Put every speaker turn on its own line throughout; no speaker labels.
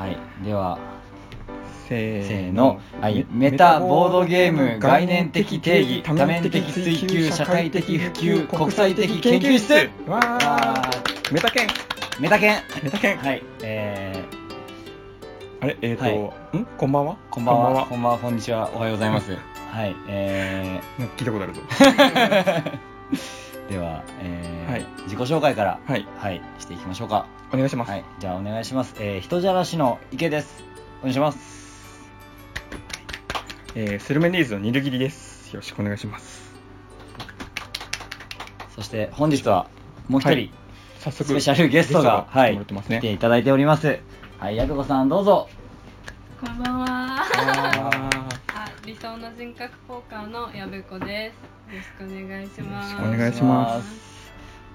はい。では
せ
せーの、はい、メタボードゲーム概念的定義多面的追求社会的普及国際的研究室。
わメタケン。
メタケン。
メタケン。
はい。え
あれ？えっ、ー、と、
はい。
ん？こんばんは？
ー、こんばんは。こんばんは。こんにちは。おはようございます。はい。え
なんか聞いたことあるぞ。
ー、では、えー
はい。
自己紹介から
はい。
はいしていきましょうか。
お願いします、
はい。じゃあお願いします。えー、人じゃらしの池です。お願いします。
えー、スルメリーズのニルギリです。よろしくお願いします。
そして本日はもう一人、
はい。早速
スペシャルゲストが、はい、
来てもらってますね。
来ていただいております。はい、やくこさんどうぞ。
こんばんは。
あ
あ、理想の人格ポーカーのやぶこです。よろしくお願いします。
よろしくお願いします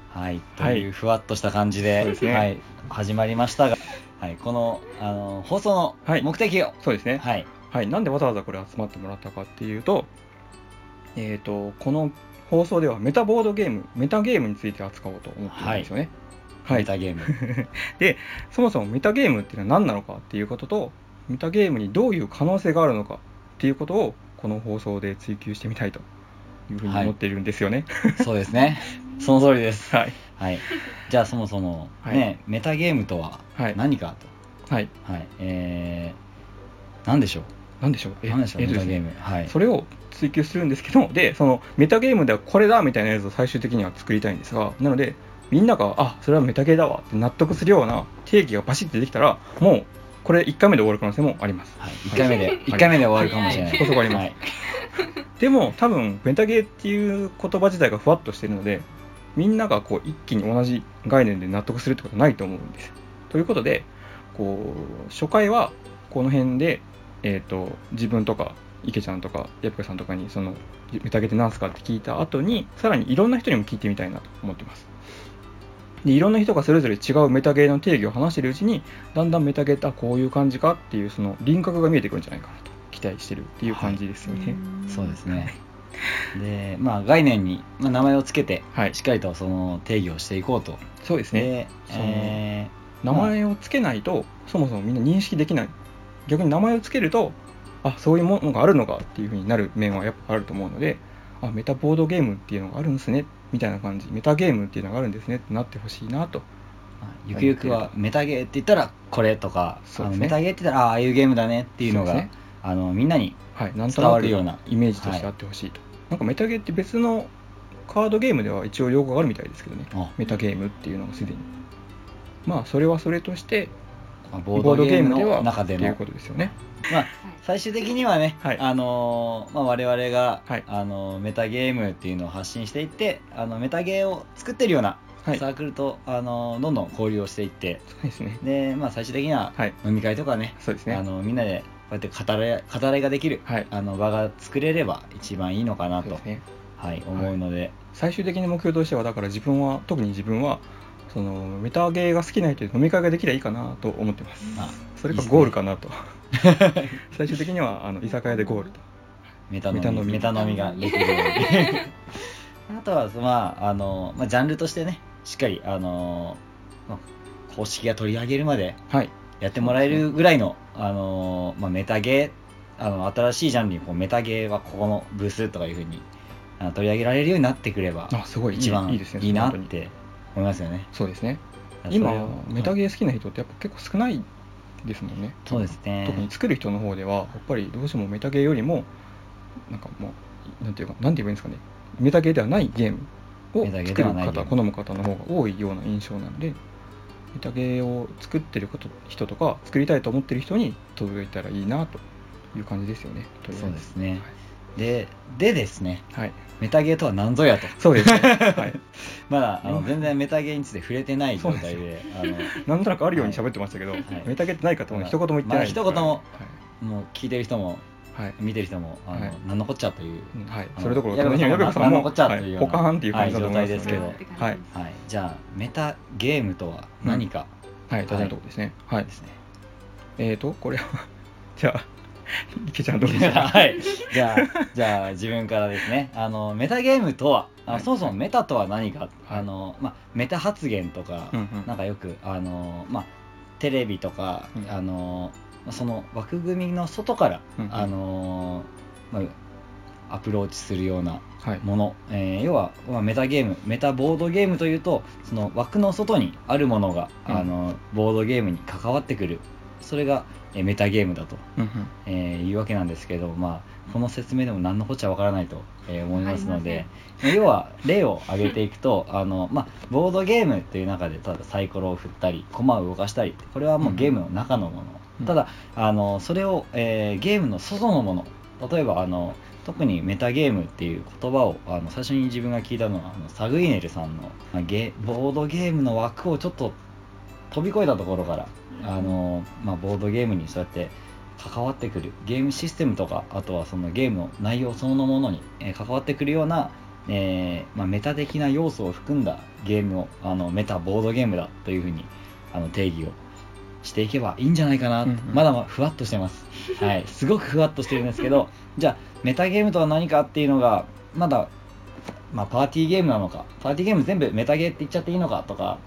はい、と
はい
いうふわっとした感じで、
そうですね
はい、始まりましたが、はい、この、あの、放送の
はい
目的を、
ーそうですね
はい、
はい、なんでわざわざこれ集まってもらったかっていうと、えっ、と、この放送ではメタボードゲーム、メタゲームについて扱おうと思ってるんですよね。はい。
メタゲーム。
で、そもそもメタゲームっていうのは何なのかっていうことと、メタゲームにどういう可能性があるのかっていうことを、この放送で追求してみたいというふうに思っているんですよね。
そうですね。その通りです。
はい。
はい。じゃあそもそも、
はい
ね、メタゲームとは
はい
何か
はい。
と。はい。えー、何でしょう？
なんでしょう？
何でしょう、メタゲーム。はい。
それを追求するんですけどでそのメタゲームではこれだみたいなやつを最終的には作りたいんですがなのでみんながあそれはメタゲーだわって納得するような定義がバシッてできたらもうこれ1回目で終わる可能性もあります。
はい、1回目で、一回目で終わるかもしれない。
そこそこあります
はい。
でも多分メタゲーってい。う言葉自体がふわっとしてるのでみんながこう一気に同じ概念で納得するってことはない。と思うんですとい。うことでこう初回はこの辺で、えー、と自分とか池ちゃんとかやぷかさんとかにそのメタゲーって何すかって聞い。た後にさらにい。ろんな人にも聞い。てみたい。なと思ってますでいろんな人がそれぞれ違うメタゲーの定義を話しているうちにだんだんメタゲーってあこういう感じかっていうその輪郭が見えてくるんじゃないかなと期待してるっていう感じですよね、
そうですね。で、まあ概念に、まあ、名前をつけて、
はい
しっかりとその定義をしていこうと。
そうですね
え
名前をつけないと、そもそもみんな認識できない逆に名前をつけるとあそういうものがあるのかっていうふうになる面はやっぱあると思うのであメタボードゲームっていうのがあるんですねみたいな感じ。メタゲームっていうのがあるんですねってなってほしいなと。
ゆくゆくはメタゲーって言ったらこれとか、
ね。
メタゲーって言ったらあああいうゲームだねっていうのが
ね。
あのみんなに
はい、なんと
伝わるような
イメージとしてあってほしいと、なんかメタゲーって別のカードゲームでは一応用語があるみたいですけどね。
あ。
メタゲームっていうのがすでに。まあそれはそれとして
まあボードゲームの中での。
っていうことですよね。
まあ最終的にはね、
はい。
あのーまあ、我々が、
はい。
あのーメタゲームっていうのを発信していってあのメタゲーを作ってるような
はい。
サークルと、あのーどんどん交流をしていって。
そうですね。
で、まあ、最終的には
はい。
飲み会とかね、
そうですね。
あのみんなでこうやって語らい語らいができる、
はい。
あの場が作れれば一番いいのかなと、
ね。
はい、思うので、
最終的な目標としてはだから自分は特に自分はそのメタゲーが好きな人で飲み会ができればいいかなと思ってます。
あ
それが
いいですね。
ゴールかなと。最終的にはあの居酒屋でゴールと。
メタ飲みメ
メタ飲み。
タ飲みができるように。あとは、まああのまあ、ジャンルとしてねしっかり、あのまあ、公式が取り上げるまで
はい。
やってもらえるぐらいの、あのまあ、メタゲーあの新しいジャンルにこうメタゲーはここのブースとかいうふうに取り上げられるようになってくれば
あすごい。いい
一番い
いいですね
いなって思いますよね。
そうですね。今メタゲー好きな人ってやっぱ結構少ないですもんね。
そうですね。
特に作る人の方ではやっぱりどうしてもメタゲーよりもなんかもうなんていうかなんて言えばいいんですかね。メタゲーではないゲームを作る方好む方の方が多いような印象なんでメタゲーを作ってる人とか作りたいと思ってる人に届いたらいいなという感じですよね。
そうですね。ででですね。
はい、
メタゲーとは何ぞやと。
そうですね、はい、
まだあの
うん
全然メタゲーについて触れてない状態であの
なんとなくあるように喋ってましたけど、
はい。
メタゲーってないかとも一言も言ってない。
まあ一言ももう聞いてる人も
はい、はい
見てる人もあの、
はい。
何のこっちゃという、
うんはいそれどころ
矢部さんも
矢部さんも
何のこっちゃというような、
はい。ポカーンっていう感じだと思い
ですけど、
はい。
はい、じゃあメタゲームとは何か。
はい、大事なところですね。はい。
ですね、
えーと、これは、じゃあ、池ちゃんどうでしょう
はい。じゃあ、じゃあ自分からですね。あの、メタゲームとは、あの
はい。
そもそもメタとは何か、
はい。
あの、まあ、メタ発言とか、
うんうん。
なんかよく、あの、まあ、テレビとか、
うん。
あのその枠組みの外から、
うん。
あのまあ、アプローチするような
はい。
もの、えー要は、まあ、メタゲームメタボードゲームというとその枠の外にあるものが、
うん。
あのボードゲームに関わってくるそれが、えーメタゲームだと、
うんうん。
えーいうわけなんですけど、まあ、この説明でも何のこっちゃわからないと、えー思いますので要は例を挙げていくと あの、まあ、ボードゲームという中でただサイコロを振ったり駒を動かしたりこれはもうゲームの中のもの、
うん。
ただあのそれを、えーゲームの外のもの。例えばあの特にメタゲームっていう言葉をあの最初に自分が聞いたのはあのサグイネルさんの、まあ、ゲボードゲームの枠をちょっと飛び越えたところからあの、まあ、ボードゲームにそうやって関わってくるゲームシステムとかあとはそのゲームの内容そのものに、えー関わってくるような、えーまあ、メタ的な要素を含んだゲームをあのメタボードゲームだというふうにあの定義をしていけばいいんじゃないかな、
うんうん。
まだまだふわっとしてます、はい、すごくふわっとしてるんですけどじゃあメタゲームとは何かっていうのがまだ、まあ、パーティーゲームなのかパーティーゲーム全部メタゲーって言っちゃっていいのかとか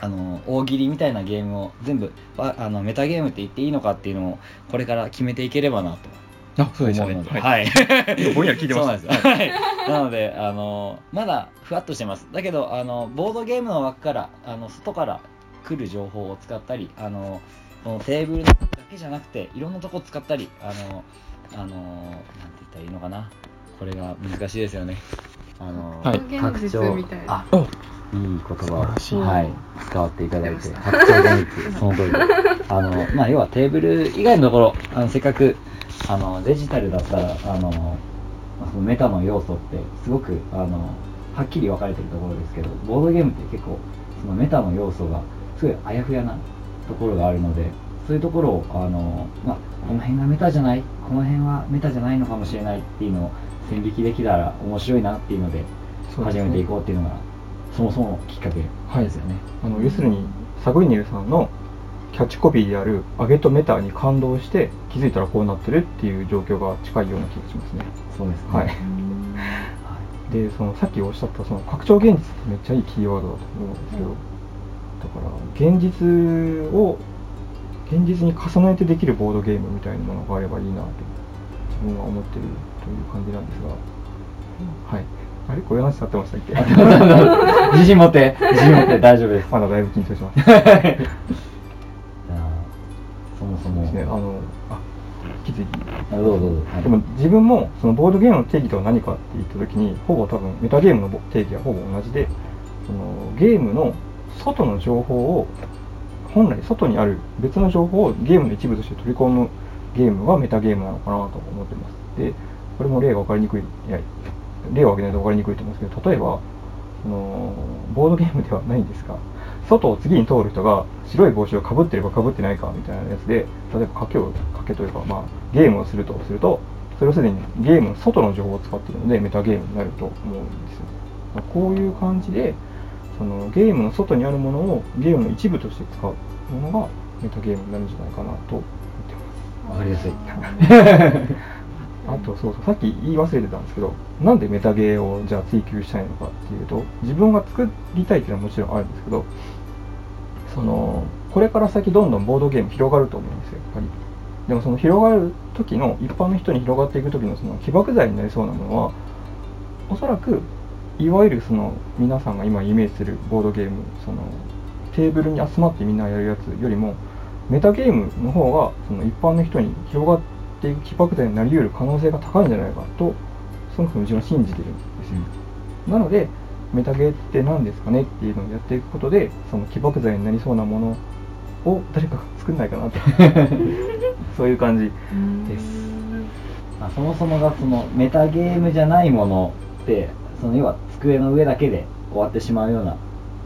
あの大喜利みたいなゲームを全部ああのメタゲームって言っていいのかっていうのをこれから決めていければなと
あそうでしたね
思うので、
はい
はい。
ぼんやり聞いてました
そうなんですよ。はい。なので、あの、まだふわっとしてます。だけど、あの、ボードゲームの枠から、あの、外から来る情報を使ったり、あの、このテーブルだけじゃなくて、いろんなとこ使ったり、あの、あの、なんて言ったらいいのかな。これが難しいですよね。あの、
はい
現実みたいな
あ、
お
いい言葉を、はい、使っていただいて、
出ま
拡張現実、その通りで。あの、まあ、要はテーブル以外のところ、あの、せっかく、あの、デジタルだったら、あの、まあそのメタの要素って、すごく、あの、はっきり分かれてるところですけど、ボードゲームって結構、そのメタの要素が、すごいあやふやなところがあるので、そういうところを、あの、まあ、この辺がメタじゃない、この辺はメタじゃないのかもしれないっていうのを線引きできたら面白いなっていうので、始めていこうっていうのが、そもそものきっかけですよね。
あの要するにサグイネルさんのキャッチコピーである「上げとメタ」に感動して気づいたらこうなってるっていう状況が近いような気がしますね。
そうですね。
はい。でそのさっきおっしゃったその拡張現実ってめっちゃいいキーワードだと思うんですけど、だから現実を現実に重ねてできるボードゲームみたいなものがあればいいなと自分は思ってるという感じなんですが、はいあれ？こういう話になってましたっけ？
自信持って、自信持って大丈夫です。
まだだいぶ緊張します
そもそも。
ですねあのあ気づいて
あどうぞどうぞ。はい。
でも自分もそのボードゲームの定義とは何かって言った時にほぼ多分メタゲームの定義はほぼ同じでそのゲームの外の情報を本来外にある別の情報をゲームの一部として取り込むゲームがメタゲームなのかなと思ってます。でこれも例が分かりにくい例を挙げないと分かりにくいと思うんですけど例えばそのボードゲームではないんですが外を次に通る人が白い帽子をかぶってればかぶってないかみたいなやつで例えば賭けを賭けというか、まあ、ゲームをするとするとそれをすでにゲームの外の情報を使っているのでメタゲームになると思うんですよまあこういう感じでそのゲームの外にあるものをゲームの一部として使うものがメタゲームになるんじゃないかなと思ってます
わかりやすい。
あとそうそうさっき言い忘れてたんですけどなんでメタゲーをじゃあ追求したいのかっていうと自分が作りたいっていうのはもちろんあるんですけどそのこれから先どんどんボードゲーム広がると思うんですよやっぱり。でもその広がる時の一般の人に広がっていく時のその起爆剤になりそうなものはおそらくいわゆるその皆さんが今イメージするボードゲームそのテーブルに集まってみんなやるやつよりもメタゲームの方がその一般の人に広がっていく起爆剤になり得る可能性が高いんじゃないかとそもそも自分は信じてるんですよ、なのでメタゲーって何ですかねっていうのをやっていくことでその起爆剤になりそうなものを誰かが作んないかなと。そういう感じです。
まあ、そもそもがそのメタゲームじゃないものってその要は机の上だけで終わってしまうような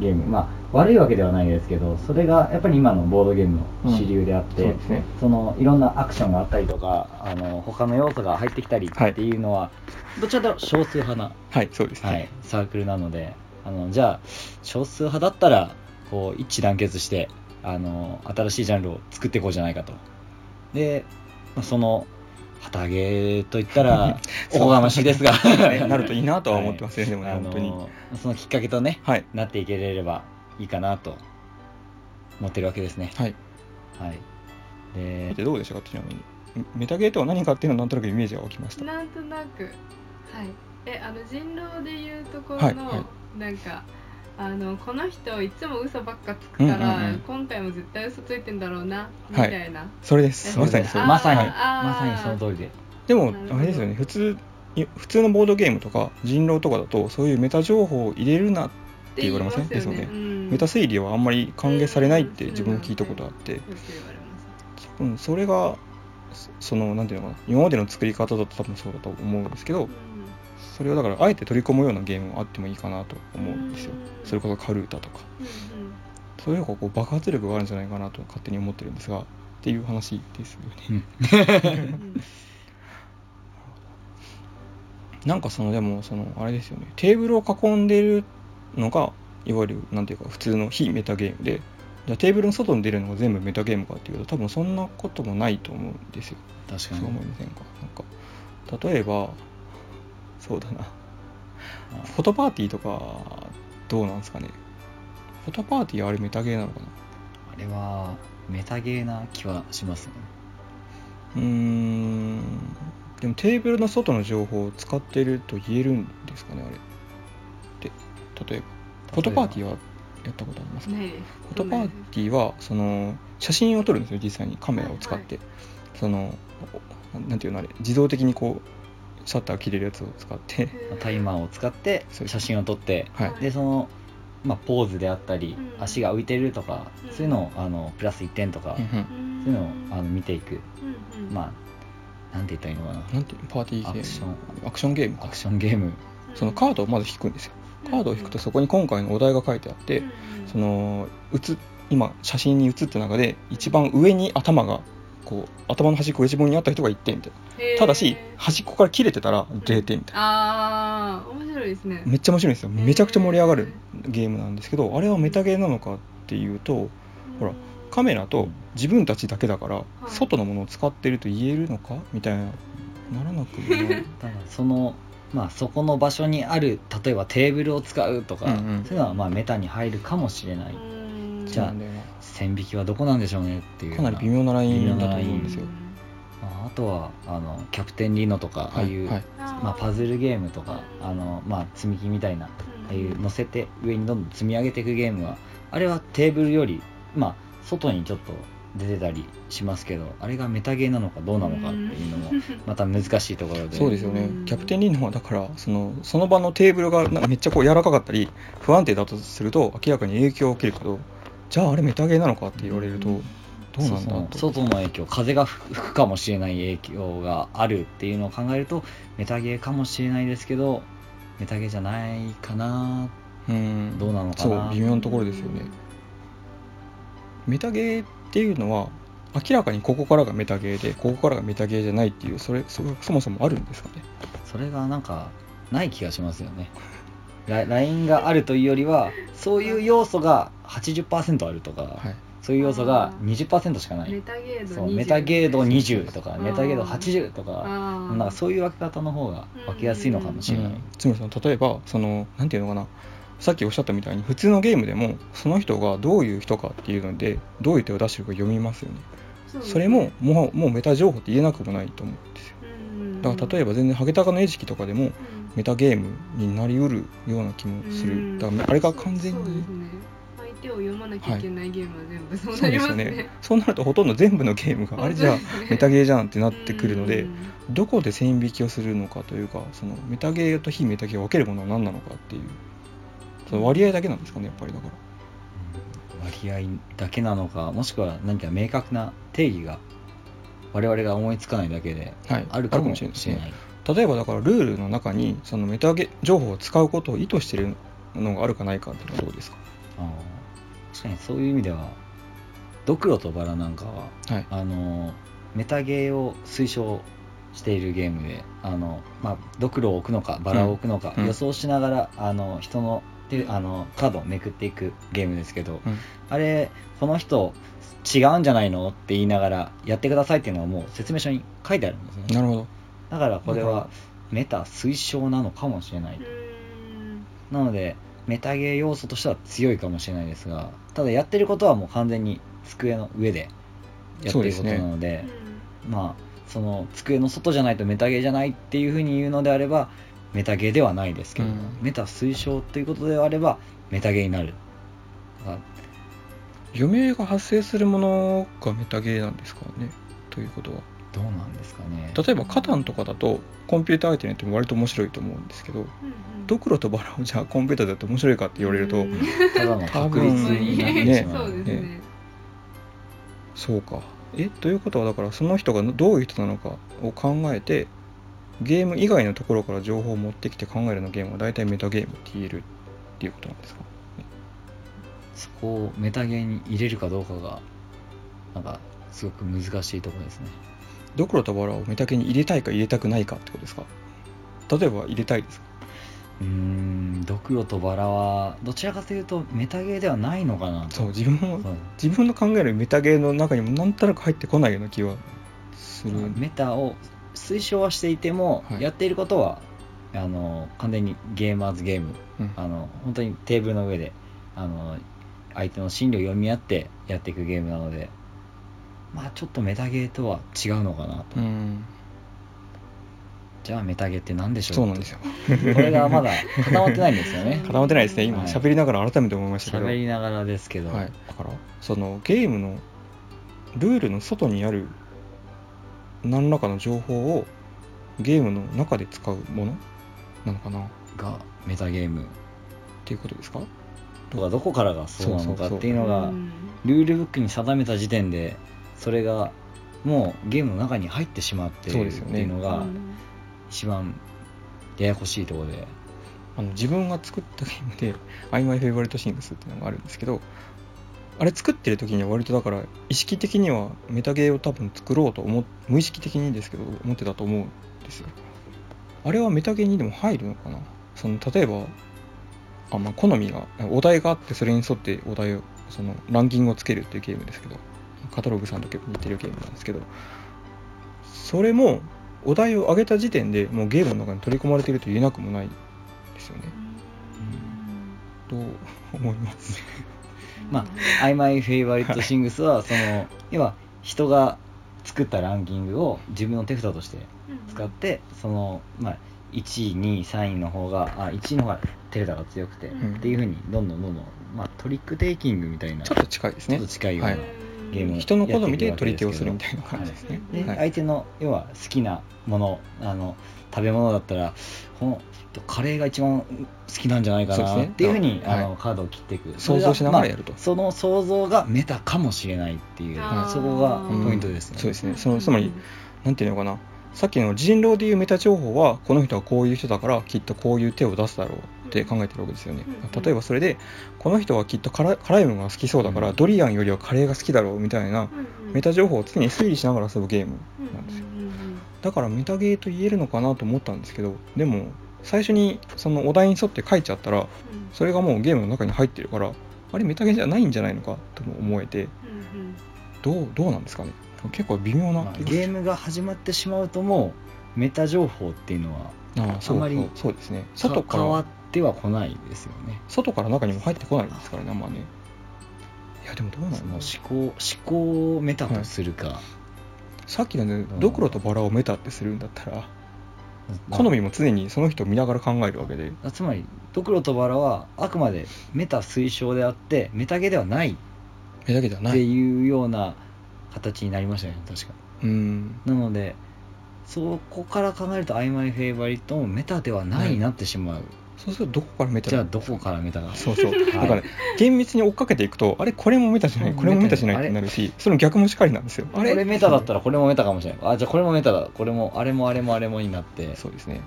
ゲーム。まあ悪いわけではないですけどそれがやっぱり今のボードゲームの主流であって、
うんそね。
そのいろんなアクションがあったりとかあの他の要素が入ってきたりっていうのは、どちらかと少数派な、
はいそうですね、
はい、サークルなのであのじゃあ少数派だったらこう一致団結してあの新しいジャンルを作っていこうじゃないかと。でまあその旗揚げといったら おこがましいですが。
ねなるといいなとは思ってますねでもね
あの
本当に。
そのきっかけとね
はい。
なっていけれればいいかなと持ってるわけですね。
はい。
はい。
で
で
どうでしたかちなみにメタゲーとは何かっていうのはなんとなくイメージが湧きました。
なんとなく。はい。えあの人狼でいうところの、
はいは
なんかあのこの人いつも嘘ばっかつくから、
うんうんうん。
今回も絶対嘘ついてんだろうなみ
はい。
たいな、
それです。まさにそう
まさにまさにその通りで。
でもあれですよね。普通い普通のボードゲームとか人狼とかだとそういうメタ情報を入れるなって言われません？ですよね。
うん。
メタ推理はあんまり歓迎されないって自分も聞いたことあって。
よく言われます
多分それがそそのなんていうのかな？今までの作り方だと多分そうだと思うんですけどそれをだからあえて取り込むようなゲームもあってもいいかなと思うんですよ。
うん。
それこそカルータとか。
うん
そういうのがこう爆発力があるんじゃないかなと勝手に思ってるんですがっていう話ですよね。
うんうん。
なんかそのでもそのあれですよね。テーブルを囲んでるのがいわゆるなんていうか普通の非メタゲームでじゃあテーブルの外に出るのが全部メタゲームかっていうと多分そんなこともないと思うんですよ。
確かに。
そう思いませんか？なんか例えばそうだな。フォトパーティーとかどうなんですかね？フォトパーティーはあれメタゲーなのかな？
あれはメタゲーな気はしますね。
うーん。でもテーブルの外の情報を使ってると言えるんですかねあれ。で例えば。フォトパーティーはやったことありますか？フォトパーティーはその写真を撮るんですよ実際に。カメラを使って、そのおなんていうのあれ。自動的にこうシャッター切れるやつを使って。
タイマーを使って写真を撮って。
はい。
でその、まあ、ポーズであったり、
うん。
足が浮いてるとか、
うん。
そういうのをあのプラス1点とか、そういうのをあの見ていく、まあなんて言ったらいいのかな。
なんていうの？パーティーゲーム。
アクション。
アクションゲームか。
アクションゲーム。
そのカードをまず引くんですよカードを引くとそこに今回のお題が書いてあって、
うんうん。
その写今写真に写った中で一番上に頭がこう頭の端っこ内ももにあった人が1点みたいな。ただし端っこから切れてたら0点みたいな。
ああ面白いですね。
めっちゃ面白いんですよ。めちゃくちゃ盛り上がるゲームなんですけどあれはメタゲーなのかっていうとほらカメラと自分たちだけだから
い。
外のものを使ってると言えるのかみたいなならなく
そのまあそこの場所にある例えばテーブルを使うとか、
うんうん。
そういうのはまあメタに入るかもしれない、
うん。
じゃあ
そうなんだよ
線引きはどこなんでしょうねっていう
な。かなり微妙なラインだと思うんですよ。
まあ、あとはあのキャプテンリノとか、ああいう、
はい。
まあ、パズルゲームとかあの、まあ、積み木みたいなああいう乗せて上にどんどん積み上げていくゲームはあれはテーブルより、まあ、外にちょっと出てたりしますけどあれがメタゲーなのかどうなのかっていうのもまた難しいところで。
そうですよね。
うん。
キャプテンリーノはだからそのその場のテーブルがなんかめっちゃこう柔らかかったり不安定だとすると明らかに影響を受けるけどじゃああれメタゲーなのかって言われるとどうなんだ
そう
と
そう。外の影響風が吹くかもしれない影響があるっていうのを考えるとメタゲーかもしれないですけどメタゲーじゃないかな。
うん。
どうなのか
そう
な
微妙なところですよね。メタゲーっていうのは明らかにここからがメタゲーでここからがメタゲーじゃないっていうそれそそもそもあるんですかね？
それがなんかない気がしますよね。ララインがあるというよりはそういう要素が80%あるとか、
はい。
そういう要素が
あー
20%しかない。
メタゲード
そう
20
メタゲード20とかメタゲード80とかなんかそういう分け方の方が分けやすいのかもしれない、
うん。つまりその例えばそのなんていうのかな？さっきおっしゃったみたいに普通のゲームでもその人がどういう人かっていうのでどういう手を出してるか読みますよね。
そう
それももうもうメタ情報って言えなくもないと思うんですよ。
うん。
だから例えば全然ハゲタカの餌食とかでも
うん。
メタゲームになりうるような気もす
うん。
るだからあれが完全に
手を読まなきゃいけないゲームは全部そう
そう
なり
ですよね
ますね。
そうなるとほとんど全部のゲームがあれじゃあメタゲーじゃんってなってくるので
うん。
どこで線引きをするのかというかそのメタゲーと非メタゲーを分けるものは何なのかっていうその割合だけなんですかねやっぱりだから。
割合だけなのかもしくは何か明確な定義が我々が思いつかないだけで
はい。
あるかも
しれない。
しれない、
例えばだからルールの中にそのメタゲ情報を使うことを意図しているのがあるかないかっていうのはどうですか？
あー確かにそういう意味ではドクロとバラなんかは
はい。
あのメタゲーを推奨しているゲームであの、まあ、ドクロを置くのかバラを置くのか、
うん。
予想しながらあの人のであのカードをめくっていくゲームですけど、
うん。
あれこの人違うんじゃないの？って言いながらやってくださいっていうのはもう説明書に書いてあるんですね。
なるほど。
だからこれはメタ推奨なのかもしれない、
うん
なのでメタゲー要素としては強いかもしれないですがただやってることはもう完全に机の上でやってることなのでまあその机の外じゃないとメタゲーじゃないっていうふうに言うのであればメタゲーではないですけど、
うん。
メタ推奨ということであればメタゲーになる。
余命が発生するものがメタゲーなんですかね？ということは。
どうなんですかね。
例えばカタンとかだとコンピューター相手にやっても割と面白いと思うんですけどドクロとバラをじゃあコンピューターでやって面白いかって言われると、
ただの確率になってしま
そううですね。
そうか。えということはだからその人がどういう人なのかを考えてゲーム以外のところから情報を持ってきて考えるのゲームは大体メタゲームって言えるっていうことなんですか？
そこをメタゲーに入れるかどうかがなんかすごく難しいところですね。
ドクロとバラをメタゲーに入れたいか入れたくないかってことですか？例えば入れたいですか？
うーんドクロとバラはどちらかというとメタゲーではないのかなと。
そう自分も自分の考えるメタゲーの中にもなんとなく入ってこないような気はする。
メタを推奨はしていても、
はい。
やっていることはあの完全にゲーマーズゲーム。
うん。
あの本当にテーブルの上であの相手の心理を読み合ってやっていくゲームなのでまあちょっとメタゲーとは違うのかなと、
うん。
じゃあメタゲーって何でしょう？
そうなんですよ。
これがまだ 固まってないんですよね。
固まってないですね。今
はい。
喋りながら改めて思いましたけど、
喋りながらですけど、
はい、だからそのゲームのルールの外にある何らかの情報をゲームの中で使うもの？なのかな？っ
がメタゲーム。
ていうことですか？
とかどこからがそうなのかっていうの
う
が
ん
ルールブックに定めた時点でそれがもうゲームの中に入ってしまっているって
そうですよね。
いうのが
うん。
一番ややこしいところで。
あの自分が作ったゲームで「I'm My Favorite Things」っていうのがあるんですけどあれ作ってる時には割とだから意識的にはメタゲーを多分作ろうと思っ無意識的にですけど思ってたと思うんですよ。あれはメタゲーにでも入るのかな？その例えばあ、まあ、好みがお題があってそれに沿ってお題をそのランキングをつけるっていうゲームですけどカタログさんと結構似てるゲームなんですけどそれもお題を上げた時点でもうゲームの中に取り込まれていると言えなくもないですよね。どう思います？
まあ「I My Favorite Things は」その要は人が作ったランキングを自分の手札として使ってそのまあ1位2位3位の方があ1位の方が手札が強くて、
うん。
っていうふうにどんどんどんどん、まあ、トリックテイキングみたいな
ちょっと近いですね。
ちょっと近いような
はい
ゲームを
人の好みで
やって
取り手を
す
るみたいな感じですね。
で
はい。
相手の要は好きなものあの食べ物だったらこのカレーが一番好きなんじゃないかなっていうふうに、
はい
あのカードを切っていく
想像しながらやると
まあその想像がメタかもしれないっていうそこがポイントですね、
そうですね。そのつまりなんていうのかなさっきの人狼でいうメタ情報はこの人はこういう人だからきっとこういう手を出すだろうって考えてるわけですよね。
うん
例えばそれでこの人はきっと辛辛いものが好きそうだから
うん
ドリアンよりはカレーが好きだろうみたいなメタ情報を常に推理しながら遊ぶゲームなんですよ。だからメタゲーと言えるのかなと思ったんですけどでも最初にそのお題に沿って書いちゃったらそれがもうゲームの中に入ってるからあれメタゲーじゃないんじゃないのかとも思えてどうどうなんですかね？結構微妙な
まあゲームが始まってしまうともうメタ情報っていうのは
ああそう
あまり
そうですね。外か
変わっ
ら
てはこないですよね。
外から中にも入ってこないですからねあんまね。いやでもどうな
の思考思考をメタとするか、
さっきのね
ん。
ドクロとバラをメタってするんだったら好みも常にその人を見ながら考えるわけで。
あつまりドクロとバラはあくまでメタ推奨であってメタゲではない。
メタゲではない。
ていうような形になりましたよね確か。
うん。
なのでそこから考えると「アイマイフェイバリットもメタではないなってしまう、
そうするとどこからメタ
じゃあどこからメタが
そうそう、
はい。
だからね厳密に追っかけていくとあれこれもメタじゃない？これもメタじゃない？ってなるしその逆もしかりなんですよ。あれ？
これメタだったらこれもメタかもしれないあじゃあこれもメタだ。これもあれもあれもあれもになって。
そうですね。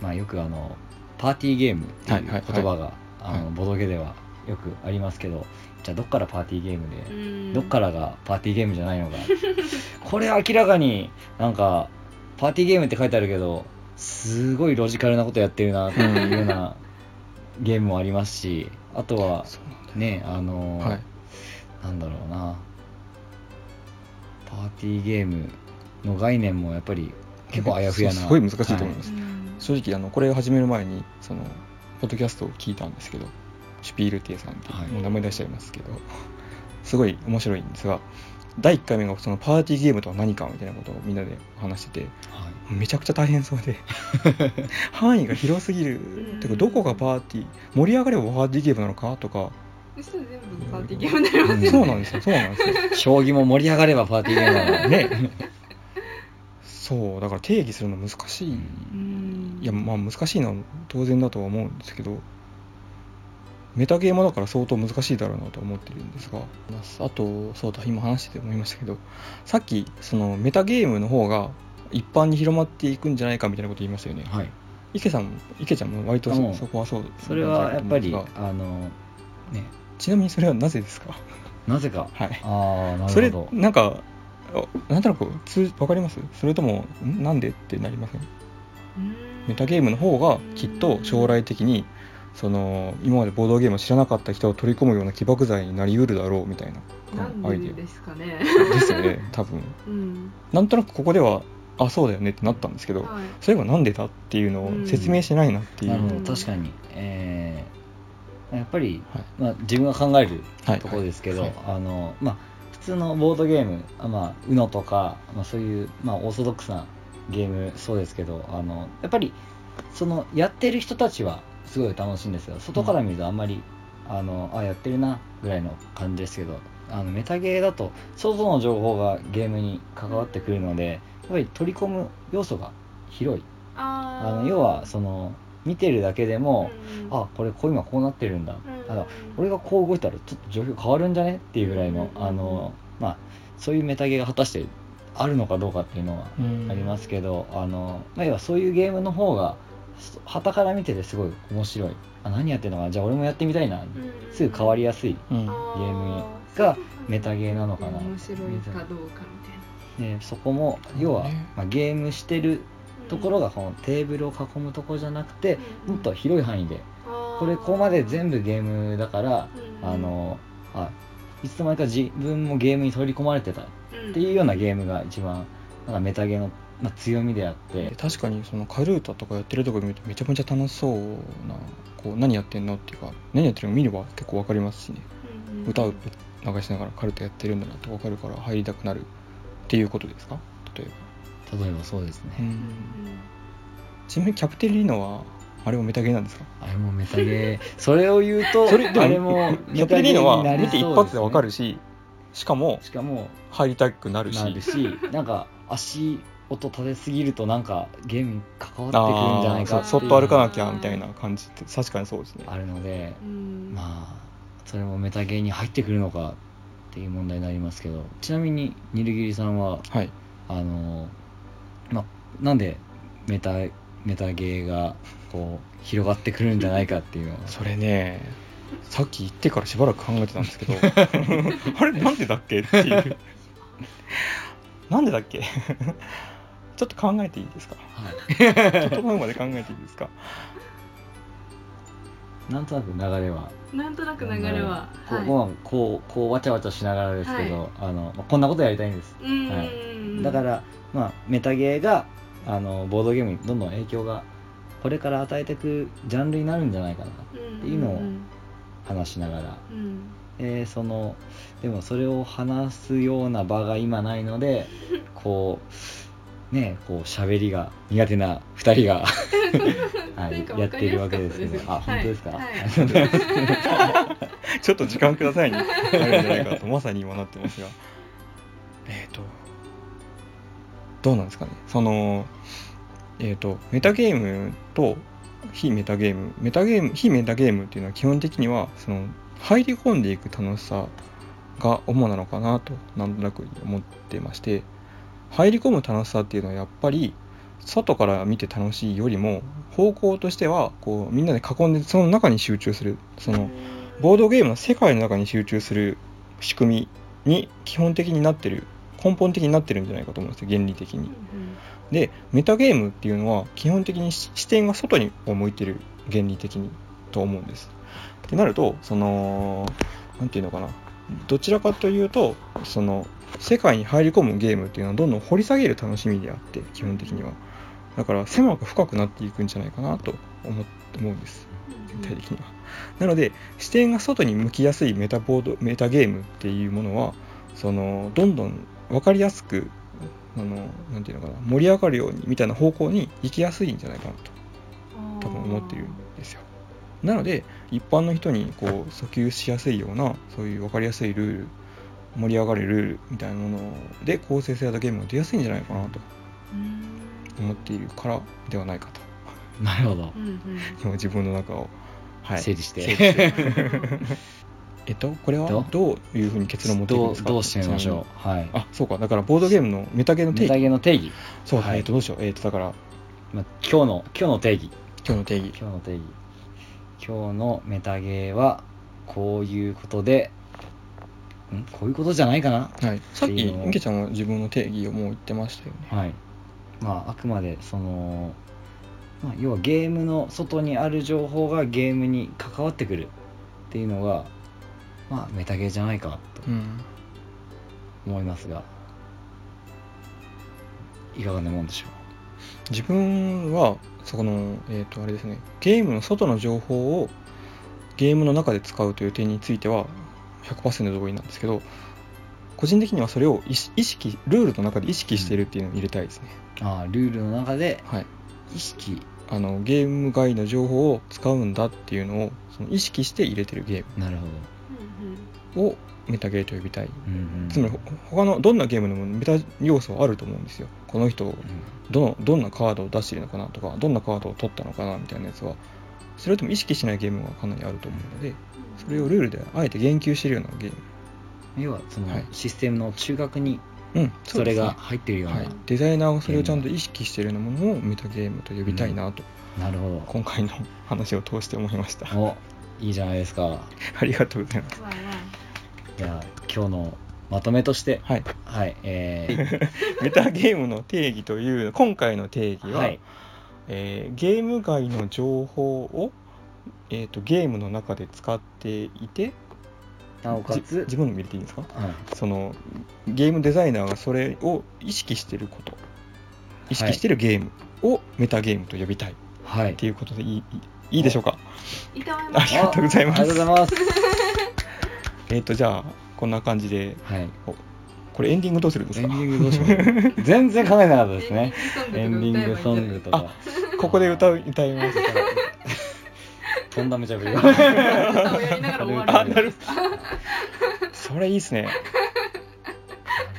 まあよくあのパーティーゲームっていう
はいはい
言葉があ
はい。
のボドゲではよくありますけどじゃあどっからパーティーゲームでどっ
ど
からがパーティーゲームじゃないのか。これ明らかになんかパーティーゲームって書いてあるけどすごいロジカルなことやってるな っていうようなゲームもありますしあとはねあの、
はい。
なんだろうな。パーティーゲームの概念もやっぱり結構あやふやな。
すごい難しいと思います。
は
正直あのこれを始める前にそのポッドキャストを聞いたんですけどシュピールテイさんっていう、名前出しちゃいますけどすごい面白いんですが第1回目がそのパーティーゲームとは何かみたいなことをみんなで話してて
はい。
めちゃくちゃ大変そうで 範囲が広すぎる。
うん
てかどこがパーティー盛り上がればパーティーゲームなのかとか。
そしたら全部パーティーゲームになりますよね
そうなんですよ。そうなんですよ。
将棋も盛り上がればパーティーゲームだから
ね。そうだから定義するの難しい、
うん。
いやまあ難しいのは当然だとは思うんですけどメタゲームだから相当難しいだろうなと思ってるんですが。あとそうだ今話してて思いましたけどさっきそのメタゲームの方が一般に広まっていくんじゃないかみたいなこと言いましたよね。
はい。
池さんも池ちゃんも割とそそこはそう
それはやっぱりあのね。
がちなみにそれはなぜですか？
なぜか。
はい。
ああな
それ
るほど。
なんかあなんとなく通わかります？それともん？なんでってなりません。メタゲームの方がきっと将来的にその今までボードゲームを知らなかった人を取り込むような起爆剤になりうるだろうみたいなアイデ
でですかね。
アですよね 多分。
うん。
なんとなくここではあそうだよねってなったんですけど
はい。
それがなんでだっていうのを説明しないなっていう、
なるほど
うん。
確かに。えーやっぱり、
はい。
まあ、自分が考える
はい。
ところですけど、
はい。
あのまあ普通のボードゲームあまあ UNO とか、まあ、そういう、まあ、オーソドックスなゲームそうですけどあのやっぱりそのやってる人たちはすごい楽しいんですよ。外から見るとあんまり、あのあやってるなぐらいの感じですけどあのメタゲーだと外の情報がゲームに関わってくるのでやっぱり取り込む要素が広い。
あ
の要はその見てるだけでも、
うん
あこれこう今こうなってるんだ、
うん
俺がこう動いたらちょっと状況変わるんじゃねっていうぐらいの、
うん。
あのまあそういうメタゲーが果たしてあるのかどうかっていうのは
うん。
ありますけど、あのまあ、要はそういうゲームの方がはたから見ててすごい面白い。あ何やってるのかな？じゃあ俺もやってみたいな、すぐ変わりやすい
うん。
ゲ
ームがメタゲーなのかな。
面白いかどうかみ
でそこも要は、
ね。
まあ、ゲームしてる
たいな
ところがこのテーブルを囲むところじゃなくて、
うん。
もっと広い範囲で。こ
こ
れここまで全部ゲームだから、
うん。
あのあいつの間にか自分もゲームに取り込まれてたっていうようなゲームが一番なんかメタゲーの、まあ、強みであって。
確かにそのカルータとかやってるとこ見るとめちゃめちゃ楽しそうなこう何やってんのっていうか何やってるの見れば結構わかりますしね。歌を流しながらカルタやってるんだなってわかるから入りたくなる。っていうことですか？例えば。
例えばそうですね、
うん。ちなみにキャプテンリーノはあれもメタゲーなんですか？
あれもメタゲー。それを言うと
それでも
あれも
キャプテンリーノは見て一発でわか
る
るししかも
しかも
入りたくなるし。
なるしなんか足音立てすぎるとなんかゲームに関わってくるんじゃないか
あー
ってい
そうそっと歩かなきゃみたいな感じって確かにそうですね。
あるので
うん。
まあそれもメタゲーに入ってくるのかっていう問題になりますけどちなみにニルギリさんは
はい。
あのまあなんでメタメタゲーがこう広がってくるんじゃないかっていうのは。
それねさっき言ってからしばらく考えてたんですけど あれなんでだっけっていう。なんでだっけ？ちょっと考えていいですか？
はい。
整うまで考えていいですか？
なんとなく流れは。
なんとなく流れは。
こう,、
はい。
まあこうこうわちゃわちゃしながらですけど、あのまあこんなことやりたいんです、
うん
はい。だから、まあ、メタゲーがあのボードゲームにどんどん影響がこれから与えていくジャンルになるんじゃないかな。
って
いうのを話しながら、
うん
えーそのでもそれを話すような場が今ないので こうねこう喋りが苦手な2人が、はい、やっているわけですけど、あ本当です。か、
ったです
ありがとうございます
ちょっと時間くださいになるんじゃないかとまさに今なってますが。えっ、とどうなんですかね？そのえっ、とメタゲームと非メタゲーム。メタゲーム非メタゲームっていうのは基本的にはその入り込んでいく楽しさが主なのかなとなんとなく思ってまして入り込む楽しさっていうのはやっぱり外から見て楽しいよりも方向としてはこうみんなで囲んでその中に集中するそのボードゲームの世界の中に集中する仕組みに基本的になってる根本的になってるんじゃないかと思うんですよ原理的に。でメタゲームっていうのは基本的に視視点が外に向いてる原理的にと思うんです。ってなるとそのなんていうのかなどちらかというとその世界に入り込むゲームっていうのはどんどん掘り下げる楽しみであって基本的には。だから狭く深くなっていくんじゃないかなと思思うんです全体的には。なので視点が外に向きやすいメタボードメタゲームっていうものはそのどんどん分かりやすくあのていうのかな盛り上がるようにみたいな方向に行きやすいんじゃないかなと多分思っている。なので一般の人にこう訴求しやすいようなそういう分かりやすいルール盛り上がるルールみたいなもので構成されたゲームが出やすいんじゃないかなと思っているからではないかと。
なるほど。
今自分の中を、はい、
整理して。
えっとこれは
ど
どういうふうに結論を持っていくん
どう
ですか
どうしてみましょう？はい。
あそうか。だからボードゲームのメタゲーの定
メタ
義
ゲの定義。
そう、
はい。
えっとどうしよう。えっとだから。
まあ今日の今日の定義。
今日の定義。
今日の定義今日のメタゲーはこういうことでん？こういうことじゃないかな？
はい、さっき
い
けちゃんは自分の定義をもう言ってましたよね。
はい。まああくまでその、まあ、要はゲームの外にある情報がゲームに関わってくるっていうのがまあメタゲーじゃないかと
うん。
思いますがいかがなもんでしょ
自分はそこのえっ、とあれですねゲームの外の情報をゲームの中で使うという点については100%同意なんですけど個人的にはそれを意識ルールの中で意識しているっていうのを入れたいですね、
うああルールの中で
はい。
意識。
あのゲーム外の情報を使うんだっていうのをその意識して入れてるゲ
なるほど、
ームをメタゲーと呼びたい。
うんうん、
つまりほ他のどんなゲームでもメタ要素はあると思うんですよこの人
うん。
どのどんなカードを出しているのかなとかどんなカードを取ったのかなみたいなやつはそれとも意識しないゲームがかなりあると思うのでそれをルールであえて言及しているようなゲー
要はその
はい。
システムの中核に
ムうん
それが入っているような、
はい、デザイナーがそれをちゃんと意識しているようなものをメタゲームと呼びたいなと、
なるほ
今回の話を通して思いました。
どおいいじゃないですか。
ありがとうございます。
わいわい
じゃあ今日のまとめとして
はい。
はいえ
メタゲームの定義という今回の定義
ー、
は、
はい。
えーゲーム外の情報を、えー、とゲームの中で使っていてじ
なおかつ
自分のも入れていいんですか？
うん
そのゲームデザイナーがそれを意識してること意識してるゲームをメタゲームと呼びたいっ
はい。
ていうことでいいいいいいでしょうか？
い。いと思います。
ありがとうございます。
あありがとうございます。
えっ、とじゃあこんな感じで
はい。
これエンディングどうするんですか？
エンディングどうしよう。全然考えなかったですね。エ
エンデ
ンディン
ングソン
ソングとか
グとか。
ここで歌う歌います
とんだめちゃぶり
歌を。やりながら終わる
あなるそれいいっすね。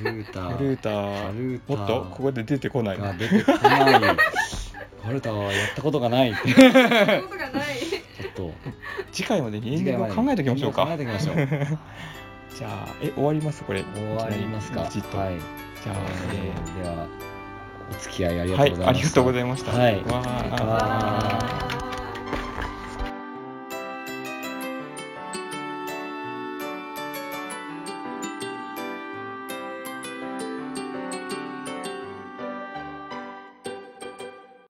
ハルータ
ハルータ
ハルータ
もっとここで出てこない。
が出てこない。ハルータはやったことがない。ちょ
そういうことがない。
っと。
次回までにエンディングを考えておきましょうか。
考えておきましょう
じゃあえ終わります？これ。
終わりますか。はい。
じゃあ、
えーではお付き合いあり
えー
がとうございました。
はいありがとうございました。
はい。
わ